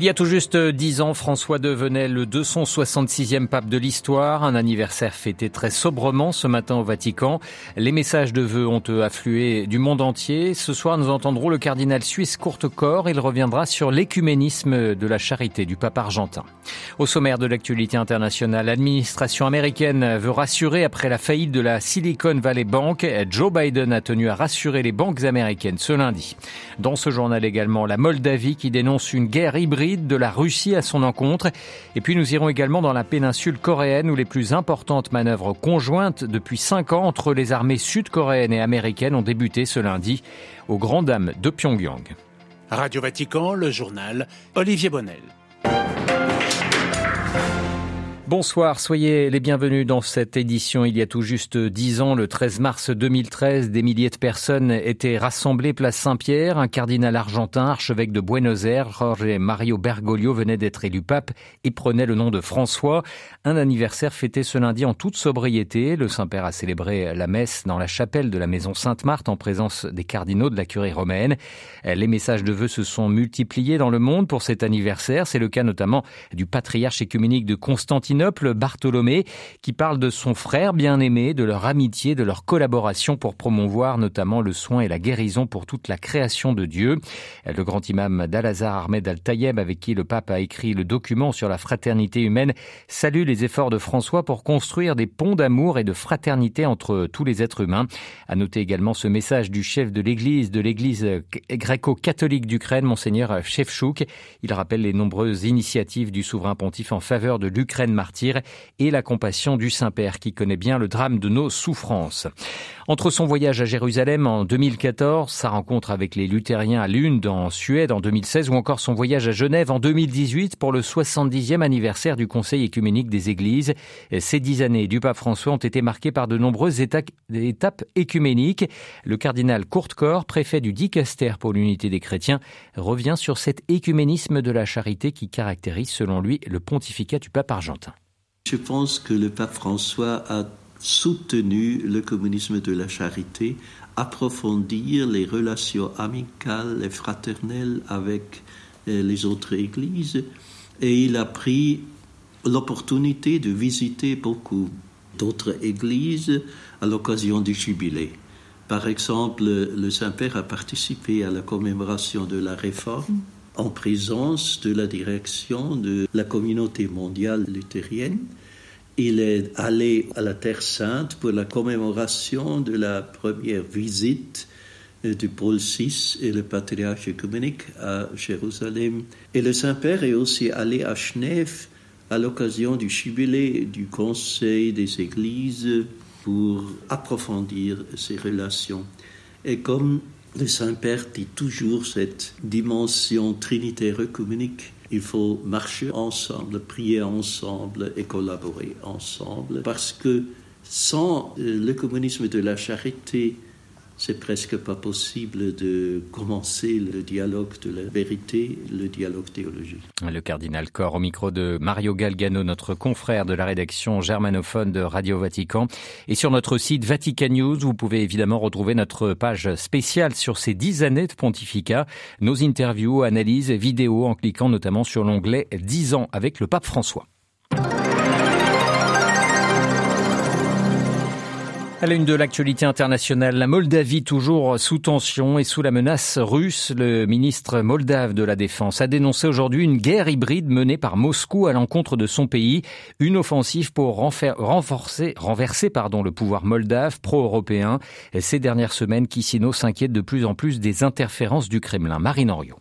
Il y a tout juste dix ans, François devenait le 266e pape de l'histoire, un anniversaire fêté très sobrement ce matin au Vatican. Les messages de vœux ont afflué du monde entier. Ce soir, nous entendrons le cardinal suisse Courtecorps. Il reviendra sur l'écuménisme de la charité du pape argentin. Au sommaire de l'actualité internationale, l'administration américaine veut rassurer après la faillite de la Silicon Valley Bank. Joe Biden a tenu à rassurer les banques américaines ce lundi. Dans ce journal également, la Moldavie qui dénonce une guerre hybride de la Russie à son encontre. Et puis nous irons également dans la péninsule coréenne où les plus importantes manœuvres conjointes depuis cinq ans entre les armées sud-coréennes et américaines ont débuté ce lundi aux grandes dames de Pyongyang. Radio Vatican, le journal Olivier Bonnel. Bonsoir, soyez les bienvenus dans cette édition. Il y a tout juste dix ans, le 13 mars 2013, des milliers de personnes étaient rassemblées place Saint-Pierre. Un cardinal argentin, archevêque de Buenos Aires, Jorge Mario Bergoglio, venait d'être élu pape et prenait le nom de François. Un anniversaire fêté ce lundi en toute sobriété. Le Saint-Père a célébré la messe dans la chapelle de la maison Sainte-Marthe en présence des cardinaux de la curie romaine. Les messages de vœux se sont multipliés dans le monde pour cet anniversaire. C'est le cas notamment du patriarche écuménique de Constantinople Bartholomé, qui parle de son frère bien-aimé, de leur amitié, de leur collaboration pour promouvoir notamment le soin et la guérison pour toute la création de Dieu. Le grand imam d'Al-Azhar Ahmed Al-Tayeb, avec qui le pape a écrit le document sur la fraternité humaine, salue les efforts de François pour construire des ponts d'amour et de fraternité entre tous les êtres humains. À noter également ce message du chef de l'église, de l'église gréco-catholique d'Ukraine, monseigneur Shevchuk. Il rappelle les nombreuses initiatives du souverain pontife en faveur de l'Ukraine et la compassion du Saint-Père qui connaît bien le drame de nos souffrances. Entre son voyage à Jérusalem en 2014, sa rencontre avec les luthériens à Lund en Suède en 2016 ou encore son voyage à Genève en 2018 pour le 70e anniversaire du Conseil écuménique des Églises, ces dix années du pape François ont été marquées par de nombreuses étapes écuméniques. Le cardinal Courtecor, préfet du Dicaster pour l'unité des chrétiens, revient sur cet écuménisme de la charité qui caractérise selon lui le pontificat du pape argentin. Je pense que le pape François a soutenu le communisme de la charité, approfondir les relations amicales et fraternelles avec euh, les autres églises, et il a pris l'opportunité de visiter beaucoup d'autres églises à l'occasion du jubilé. Par exemple, le Saint-Père a participé à la commémoration de la réforme en présence de la direction de la communauté mondiale luthérienne. Il est allé à la Terre Sainte pour la commémoration de la première visite du pôle VI et le patriarche écuménique à Jérusalem. Et le Saint-Père est aussi allé à Genève à l'occasion du jubilé du Conseil des Églises pour approfondir ces relations. Et comme le Saint-Père dit toujours cette dimension trinitaire œcuménique. Il faut marcher ensemble, prier ensemble et collaborer ensemble parce que sans euh, le communisme de la charité, c'est presque pas possible de commencer le dialogue de la vérité, le dialogue théologique. Le cardinal Corr au micro de Mario Galgano, notre confrère de la rédaction germanophone de Radio Vatican. Et sur notre site Vatican News, vous pouvez évidemment retrouver notre page spéciale sur ces dix années de pontificat, nos interviews, analyses, vidéos, en cliquant notamment sur l'onglet 10 ans avec le pape François. À la de l'actualité internationale, la Moldavie toujours sous tension et sous la menace russe. Le ministre moldave de la Défense a dénoncé aujourd'hui une guerre hybride menée par Moscou à l'encontre de son pays, une offensive pour renforcer, renverser pardon, le pouvoir moldave pro-européen. Ces dernières semaines, Kissino s'inquiète de plus en plus des interférences du Kremlin. Marine Henriot.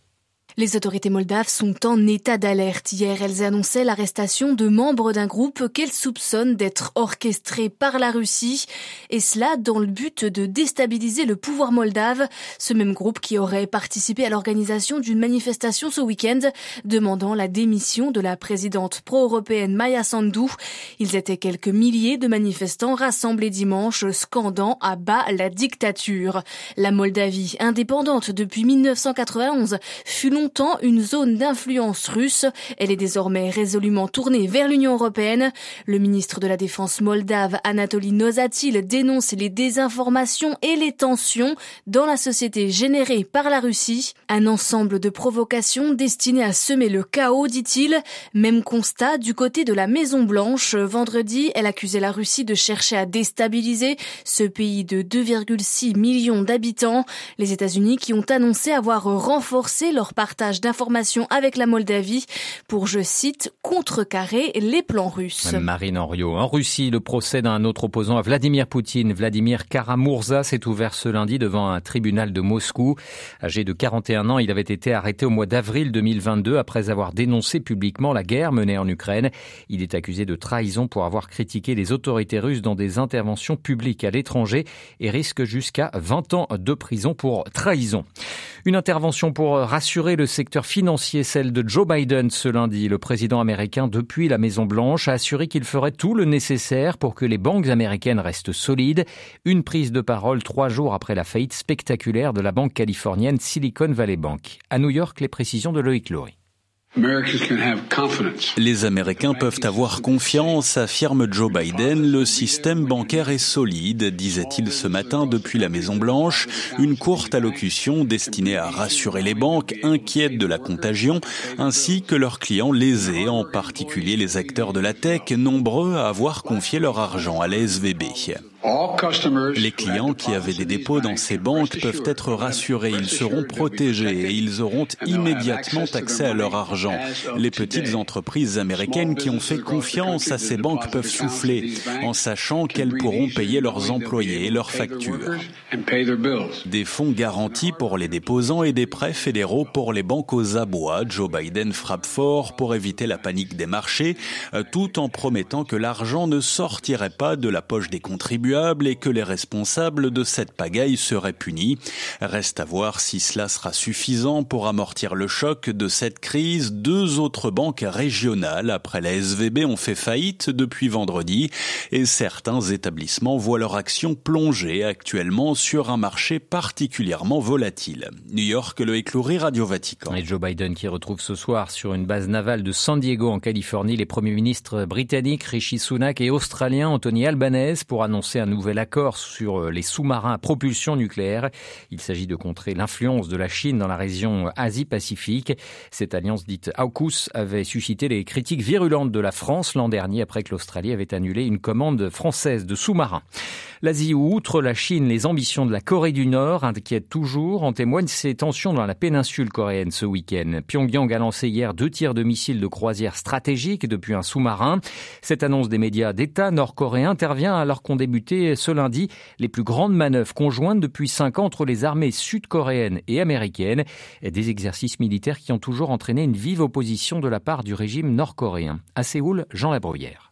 Les autorités moldaves sont en état d'alerte. Hier, elles annonçaient l'arrestation de membres d'un groupe qu'elles soupçonnent d'être orchestré par la Russie, et cela dans le but de déstabiliser le pouvoir moldave, ce même groupe qui aurait participé à l'organisation d'une manifestation ce week-end demandant la démission de la présidente pro-européenne Maya Sandu. Ils étaient quelques milliers de manifestants rassemblés dimanche, scandant à bas la dictature. La Moldavie, indépendante depuis 1991, fut longtemps une zone d'influence russe. Elle est désormais résolument tournée vers l'Union européenne. Le ministre de la Défense moldave, Anatoly Nozatil, dénonce les désinformations et les tensions dans la société générée par la Russie. Un ensemble de provocations destinées à semer le chaos, dit-il. Même constat du côté de la Maison Blanche. Vendredi, elle accusait la Russie de chercher à déstabiliser ce pays de 2,6 millions d'habitants. Les États-Unis qui ont annoncé avoir renforcé leur partenariat d'informations avec la Moldavie pour, je cite, contrecarrer les plans russes. Marine Henriot. En Russie, le procès d'un autre opposant à Vladimir Poutine, Vladimir Karamurza, s'est ouvert ce lundi devant un tribunal de Moscou. Âgé de 41 ans, il avait été arrêté au mois d'avril 2022 après avoir dénoncé publiquement la guerre menée en Ukraine. Il est accusé de trahison pour avoir critiqué les autorités russes dans des interventions publiques à l'étranger et risque jusqu'à 20 ans de prison pour trahison. Une intervention pour rassurer le secteur financier, celle de Joe Biden ce lundi. Le président américain, depuis la Maison-Blanche, a assuré qu'il ferait tout le nécessaire pour que les banques américaines restent solides. Une prise de parole trois jours après la faillite spectaculaire de la banque californienne Silicon Valley Bank. À New York, les précisions de Loïc Laurie. Les Américains peuvent avoir confiance, affirme Joe Biden. Le système bancaire est solide, disait-il ce matin depuis la Maison Blanche. Une courte allocution destinée à rassurer les banques inquiètes de la contagion, ainsi que leurs clients lésés, en particulier les acteurs de la tech, nombreux à avoir confié leur argent à la SVB. Les clients qui avaient des dépôts dans ces banques peuvent être rassurés, ils seront protégés et ils auront immédiatement accès à leur argent. Les petites entreprises américaines qui ont fait confiance à ces banques peuvent souffler en sachant qu'elles pourront payer leurs employés et leurs factures. Des fonds garantis pour les déposants et des prêts fédéraux pour les banques aux abois. Joe Biden frappe fort pour éviter la panique des marchés, euh, tout en promettant que l'argent ne sortirait pas de la poche des contribuables et que les responsables de cette pagaille seraient punis. Reste à voir si cela sera suffisant pour amortir le choc de cette crise. Deux autres banques régionales après la SVB ont fait faillite depuis vendredi et certains établissements voient leur action plonger actuellement sur un marché particulièrement volatile. New York, le écloury Radio Vatican. Et Joe Biden qui retrouve ce soir sur une base navale de San Diego en Californie les premiers ministres britanniques Rishi Sunak et australien Anthony Albanese pour annoncer un nouvel accord sur euh, les sous-marins à propulsion nucléaire. Il s'agit de contrer l'influence de la Chine dans la région Asie-Pacifique. Cette alliance dite AUKUS avait suscité les critiques virulentes de la France l'an dernier après que l'Australie avait annulé une commande française de sous-marins. L'Asie outre la Chine, les ambitions de la Corée du Nord inquiètent toujours. En témoignent ces tensions dans la péninsule coréenne ce week-end. Pyongyang a lancé hier deux tirs de missiles de croisière stratégiques depuis un sous-marin. Cette annonce des médias d'État nord-coréens intervient alors qu'ont ce lundi les plus grandes manœuvres conjointes depuis cinq ans entre les armées sud-coréennes et américaines. Des exercices militaires qui ont toujours entraîné une vive opposition de la part du régime nord-coréen. À Séoul, Jean Labrouillère.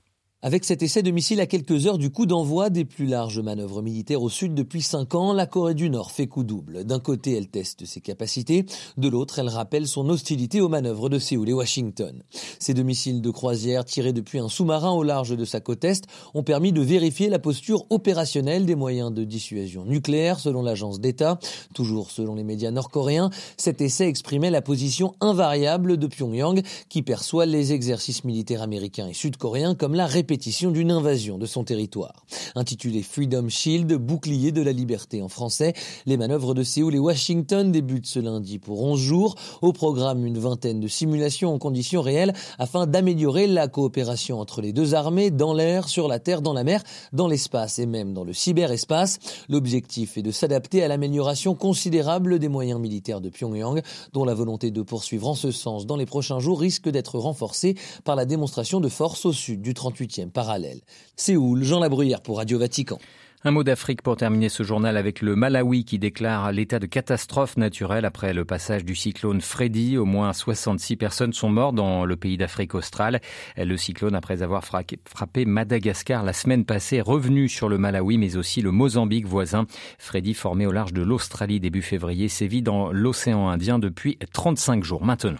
Avec cet essai de missile à quelques heures du coup d'envoi des plus larges manœuvres militaires au sud depuis cinq ans, la Corée du Nord fait coup double. D'un côté, elle teste ses capacités, de l'autre, elle rappelle son hostilité aux manœuvres de Séoul et Washington. Ces deux missiles de croisière tirés depuis un sous-marin au large de sa côte est ont permis de vérifier la posture opérationnelle des moyens de dissuasion nucléaire selon l'agence d'État. Toujours selon les médias nord-coréens, cet essai exprimait la position invariable de Pyongyang qui perçoit les exercices militaires américains et sud-coréens comme la répétition d'une invasion de son territoire. Intitulé Freedom Shield, bouclier de la liberté en français, les manœuvres de Séoul et Washington débutent ce lundi pour 11 jours. Au programme, une vingtaine de simulations en conditions réelles afin d'améliorer la coopération entre les deux armées dans l'air, sur la terre, dans la mer, dans l'espace et même dans le cyberespace. L'objectif est de s'adapter à l'amélioration considérable des moyens militaires de Pyongyang, dont la volonté de poursuivre en ce sens dans les prochains jours risque d'être renforcée par la démonstration de force au sud du 38e parallèle. Séoul, Jean Labruyère pour Radio Vatican. Un mot d'Afrique pour terminer ce journal avec le Malawi qui déclare l'état de catastrophe naturelle après le passage du cyclone Freddy. Au moins 66 personnes sont mortes dans le pays d'Afrique australe. Le cyclone, après avoir frappé Madagascar la semaine passée, revenu sur le Malawi mais aussi le Mozambique voisin. Freddy, formé au large de l'Australie début février, sévit dans l'océan Indien depuis 35 jours maintenant.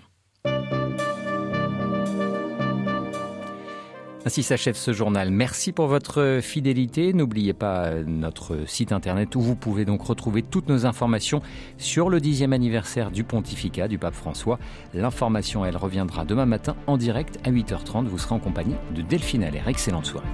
Ainsi s'achève ce journal. Merci pour votre fidélité. N'oubliez pas notre site internet où vous pouvez donc retrouver toutes nos informations sur le dixième anniversaire du pontificat du pape François. L'information, elle reviendra demain matin en direct à 8h30. Vous serez en compagnie de Delphine Allaire. Excellente soirée.